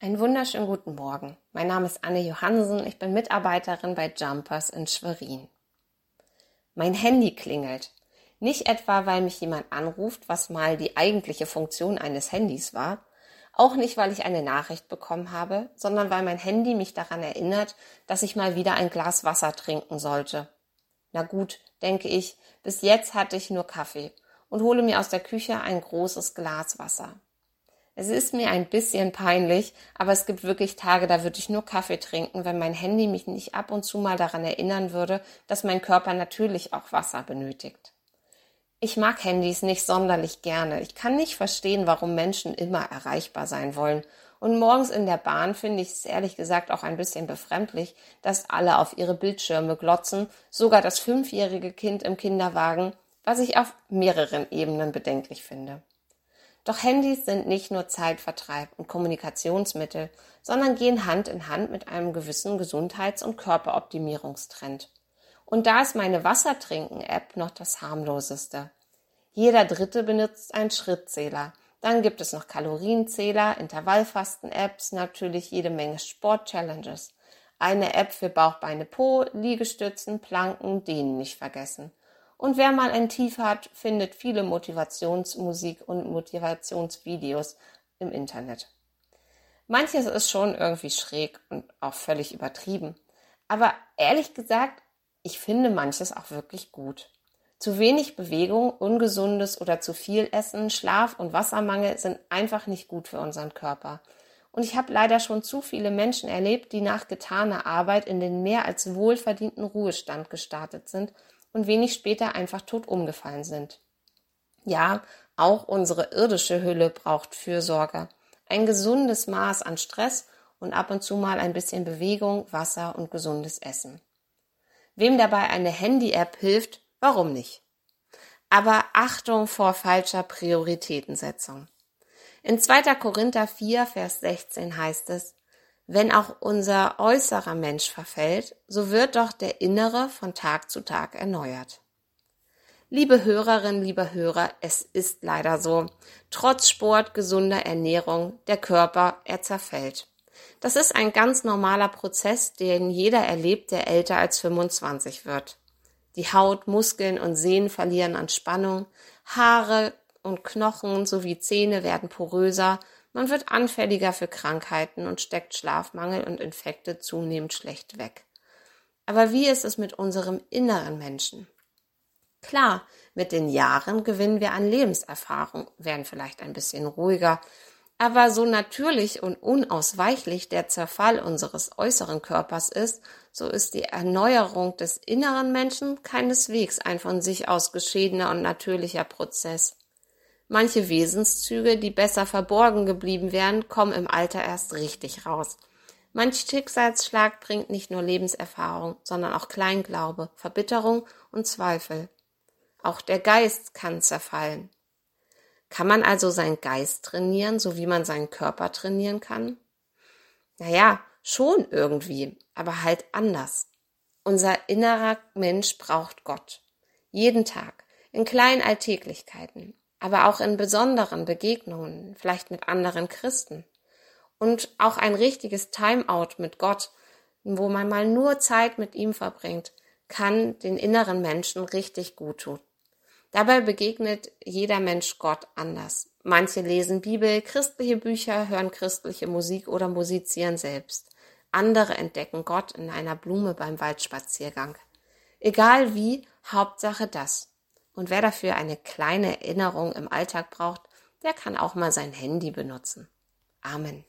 Einen wunderschönen guten Morgen. Mein Name ist Anne Johansen. Ich bin Mitarbeiterin bei Jumpers in Schwerin. Mein Handy klingelt. Nicht etwa, weil mich jemand anruft, was mal die eigentliche Funktion eines Handys war. Auch nicht, weil ich eine Nachricht bekommen habe, sondern weil mein Handy mich daran erinnert, dass ich mal wieder ein Glas Wasser trinken sollte. Na gut, denke ich, bis jetzt hatte ich nur Kaffee und hole mir aus der Küche ein großes Glas Wasser. Es ist mir ein bisschen peinlich, aber es gibt wirklich Tage, da würde ich nur Kaffee trinken, wenn mein Handy mich nicht ab und zu mal daran erinnern würde, dass mein Körper natürlich auch Wasser benötigt. Ich mag Handys nicht sonderlich gerne. Ich kann nicht verstehen, warum Menschen immer erreichbar sein wollen. Und morgens in der Bahn finde ich es ehrlich gesagt auch ein bisschen befremdlich, dass alle auf ihre Bildschirme glotzen, sogar das fünfjährige Kind im Kinderwagen, was ich auf mehreren Ebenen bedenklich finde. Doch Handys sind nicht nur Zeitvertreib und Kommunikationsmittel, sondern gehen Hand in Hand mit einem gewissen Gesundheits- und Körperoptimierungstrend. Und da ist meine Wassertrinken-App noch das harmloseste. Jeder Dritte benutzt einen Schrittzähler. Dann gibt es noch Kalorienzähler, Intervallfasten-Apps, natürlich jede Menge Sport-Challenges. Eine App für Bauch, Beine, Po, Liegestützen, Planken, Dehnen nicht vergessen. Und wer mal ein Tief hat, findet viele Motivationsmusik und Motivationsvideos im Internet. Manches ist schon irgendwie schräg und auch völlig übertrieben. Aber ehrlich gesagt, ich finde manches auch wirklich gut. Zu wenig Bewegung, ungesundes oder zu viel Essen, Schlaf und Wassermangel sind einfach nicht gut für unseren Körper. Und ich habe leider schon zu viele Menschen erlebt, die nach getaner Arbeit in den mehr als wohlverdienten Ruhestand gestartet sind und wenig später einfach tot umgefallen sind. Ja, auch unsere irdische Hülle braucht Fürsorge. Ein gesundes Maß an Stress und ab und zu mal ein bisschen Bewegung, Wasser und gesundes Essen. Wem dabei eine Handy-App hilft, warum nicht? Aber Achtung vor falscher Prioritätensetzung. In 2. Korinther 4, Vers 16 heißt es, wenn auch unser äußerer Mensch verfällt, so wird doch der innere von Tag zu Tag erneuert. Liebe Hörerinnen, liebe Hörer, es ist leider so. Trotz Sport, gesunder Ernährung, der Körper, er zerfällt. Das ist ein ganz normaler Prozess, den jeder erlebt, der älter als 25 wird. Die Haut, Muskeln und Sehnen verlieren an Spannung, Haare und Knochen sowie Zähne werden poröser man wird anfälliger für Krankheiten und steckt Schlafmangel und Infekte zunehmend schlecht weg. Aber wie ist es mit unserem inneren Menschen? Klar, mit den Jahren gewinnen wir an Lebenserfahrung, werden vielleicht ein bisschen ruhiger, aber so natürlich und unausweichlich der Zerfall unseres äußeren Körpers ist, so ist die Erneuerung des inneren Menschen keineswegs ein von sich aus geschiedener und natürlicher Prozess. Manche Wesenszüge, die besser verborgen geblieben wären, kommen im Alter erst richtig raus. Manch Schicksalsschlag bringt nicht nur Lebenserfahrung, sondern auch Kleinglaube, Verbitterung und Zweifel. Auch der Geist kann zerfallen. Kann man also seinen Geist trainieren, so wie man seinen Körper trainieren kann? Naja, schon irgendwie, aber halt anders. Unser innerer Mensch braucht Gott. Jeden Tag, in kleinen Alltäglichkeiten, aber auch in besonderen Begegnungen, vielleicht mit anderen Christen. Und auch ein richtiges Timeout mit Gott, wo man mal nur Zeit mit ihm verbringt, kann den inneren Menschen richtig gut tun. Dabei begegnet jeder Mensch Gott anders. Manche lesen Bibel, christliche Bücher, hören christliche Musik oder musizieren selbst. Andere entdecken Gott in einer Blume beim Waldspaziergang. Egal wie, Hauptsache das. Und wer dafür eine kleine Erinnerung im Alltag braucht, der kann auch mal sein Handy benutzen. Amen.